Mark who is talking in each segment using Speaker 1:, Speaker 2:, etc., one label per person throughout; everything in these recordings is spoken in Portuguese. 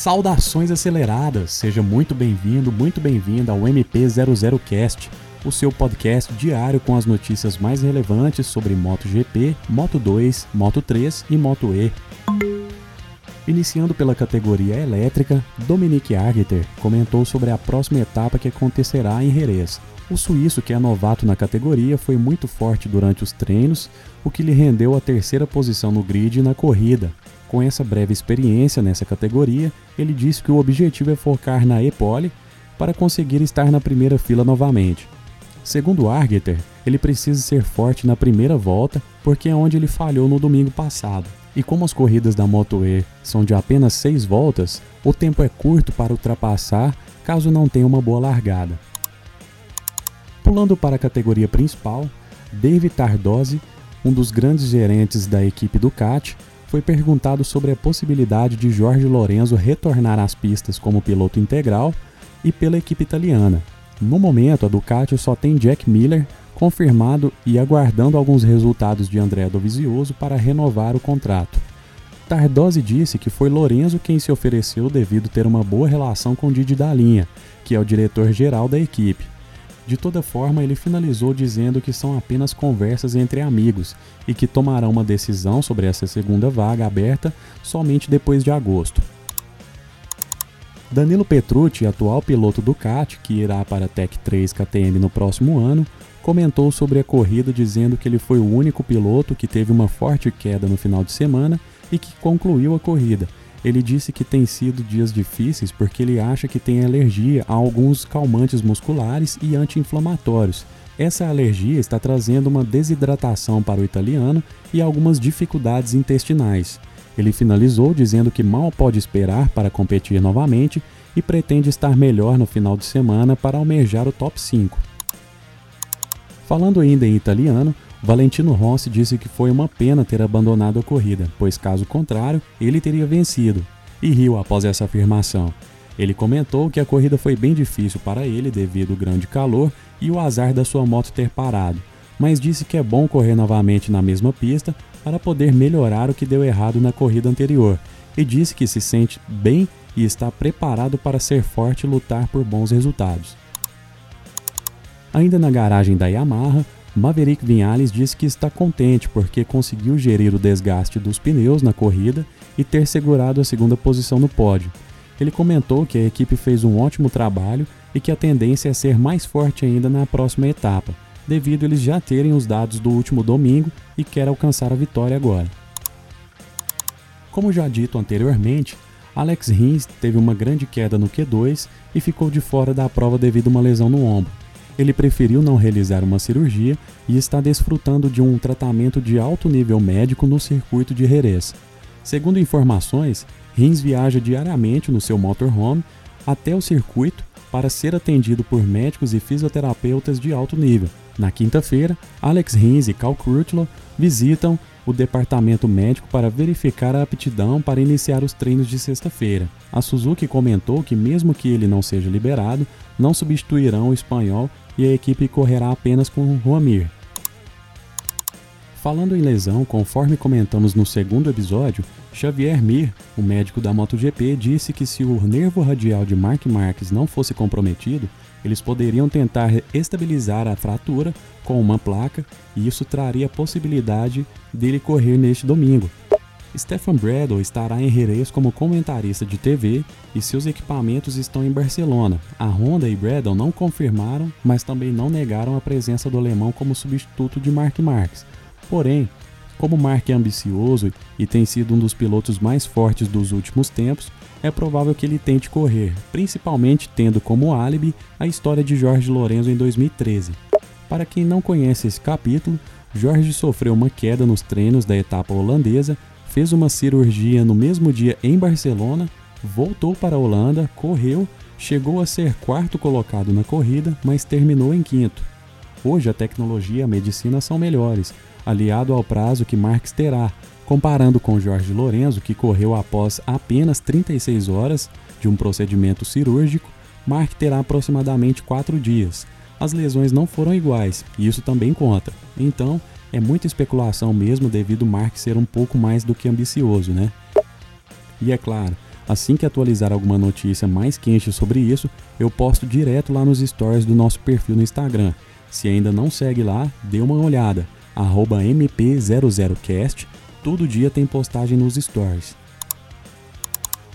Speaker 1: Saudações aceleradas! Seja muito bem-vindo, muito bem-vinda ao MP00Cast, o seu podcast diário com as notícias mais relevantes sobre MotoGP, Moto2, Moto3 e Moto E. Iniciando pela categoria elétrica, Dominique Argeter comentou sobre a próxima etapa que acontecerá em Jerez. O suíço, que é novato na categoria, foi muito forte durante os treinos, o que lhe rendeu a terceira posição no grid na corrida, com essa breve experiência nessa categoria, ele disse que o objetivo é focar na E-Pole para conseguir estar na primeira fila novamente. Segundo Argeter, ele precisa ser forte na primeira volta porque é onde ele falhou no domingo passado. E como as corridas da Moto E são de apenas seis voltas, o tempo é curto para ultrapassar caso não tenha uma boa largada. Pulando para a categoria principal, David Tardozzi, um dos grandes gerentes da equipe Ducati, foi perguntado sobre a possibilidade de Jorge Lorenzo retornar às pistas como piloto integral e pela equipe italiana. No momento, a Ducati só tem Jack Miller confirmado e aguardando alguns resultados de André Dovizioso para renovar o contrato. Tardozzi disse que foi Lorenzo quem se ofereceu devido ter uma boa relação com Didi Dalinha, que é o diretor-geral da equipe. De toda forma, ele finalizou dizendo que são apenas conversas entre amigos e que tomarão uma decisão sobre essa segunda vaga aberta somente depois de agosto. Danilo Petrucci, atual piloto Ducati, que irá para a Tech 3 KTM no próximo ano, comentou sobre a corrida dizendo que ele foi o único piloto que teve uma forte queda no final de semana e que concluiu a corrida, ele disse que tem sido dias difíceis porque ele acha que tem alergia a alguns calmantes musculares e anti-inflamatórios. Essa alergia está trazendo uma desidratação para o italiano e algumas dificuldades intestinais. Ele finalizou dizendo que mal pode esperar para competir novamente e pretende estar melhor no final de semana para almejar o top 5. Falando ainda em italiano, Valentino Rossi disse que foi uma pena ter abandonado a corrida, pois caso contrário, ele teria vencido, e riu após essa afirmação. Ele comentou que a corrida foi bem difícil para ele devido ao grande calor e o azar da sua moto ter parado, mas disse que é bom correr novamente na mesma pista para poder melhorar o que deu errado na corrida anterior, e disse que se sente bem e está preparado para ser forte e lutar por bons resultados. Ainda na garagem da Yamaha, Maverick Vinales disse que está contente porque conseguiu gerir o desgaste dos pneus na corrida e ter segurado a segunda posição no pódio. Ele comentou que a equipe fez um ótimo trabalho e que a tendência é ser mais forte ainda na próxima etapa, devido eles já terem os dados do último domingo e quer alcançar a vitória agora. Como já dito anteriormente, Alex Rins teve uma grande queda no Q2 e ficou de fora da prova devido a uma lesão no ombro ele preferiu não realizar uma cirurgia e está desfrutando de um tratamento de alto nível médico no circuito de Jerez. Segundo informações, Rins viaja diariamente no seu motorhome até o circuito para ser atendido por médicos e fisioterapeutas de alto nível. Na quinta-feira, Alex Rins e Cal Crutchlow visitam o departamento médico para verificar a aptidão para iniciar os treinos de sexta-feira. A Suzuki comentou que, mesmo que ele não seja liberado, não substituirão o espanhol e a equipe correrá apenas com Juamir. Falando em lesão, conforme comentamos no segundo episódio, Xavier Mir, o médico da MotoGP, disse que se o nervo radial de Mark Marques não fosse comprometido, eles poderiam tentar estabilizar a fratura com uma placa e isso traria a possibilidade dele correr neste domingo, Stefan Bradle estará em Jerez como comentarista de TV e seus equipamentos estão em Barcelona. A Honda e Bradle não confirmaram, mas também não negaram a presença do alemão como substituto de Mark Marques. Porém, como Mark é ambicioso e tem sido um dos pilotos mais fortes dos últimos tempos, é provável que ele tente correr, principalmente tendo como álibi a história de Jorge Lorenzo em 2013. Para quem não conhece esse capítulo, Jorge sofreu uma queda nos treinos da etapa holandesa fez uma cirurgia no mesmo dia em Barcelona, voltou para a Holanda, correu, chegou a ser quarto colocado na corrida, mas terminou em quinto. Hoje a tecnologia e a medicina são melhores, aliado ao prazo que Marx terá, comparando com Jorge Lorenzo, que correu após apenas 36 horas de um procedimento cirúrgico, Mark terá aproximadamente 4 dias. As lesões não foram iguais, e isso também conta. Então, é muita especulação mesmo devido Mark ser um pouco mais do que ambicioso, né? E é claro, Assim que atualizar alguma notícia mais quente sobre isso, eu posto direto lá nos stories do nosso perfil no Instagram. Se ainda não segue lá, dê uma olhada. MP00cast, todo dia tem postagem nos stories.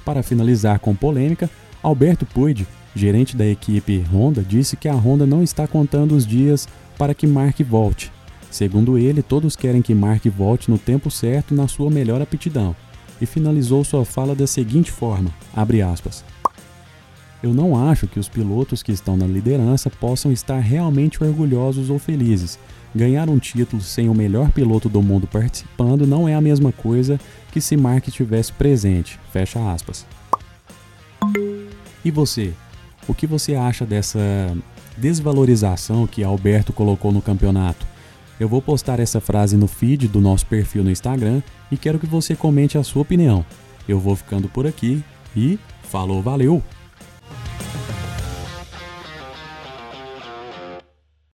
Speaker 1: Para finalizar com polêmica, Alberto Puig, gerente da equipe Honda, disse que a Honda não está contando os dias para que Mark volte. Segundo ele, todos querem que Mark volte no tempo certo na sua melhor aptidão e finalizou sua fala da seguinte forma: aspas. Eu não acho que os pilotos que estão na liderança possam estar realmente orgulhosos ou felizes. Ganhar um título sem o melhor piloto do mundo participando não é a mesma coisa que se Mark estivesse presente. Fecha aspas. E você? O que você acha dessa desvalorização que Alberto colocou no campeonato? Eu vou postar essa frase no feed do nosso perfil no Instagram e quero que você comente a sua opinião. Eu vou ficando por aqui e falou, valeu!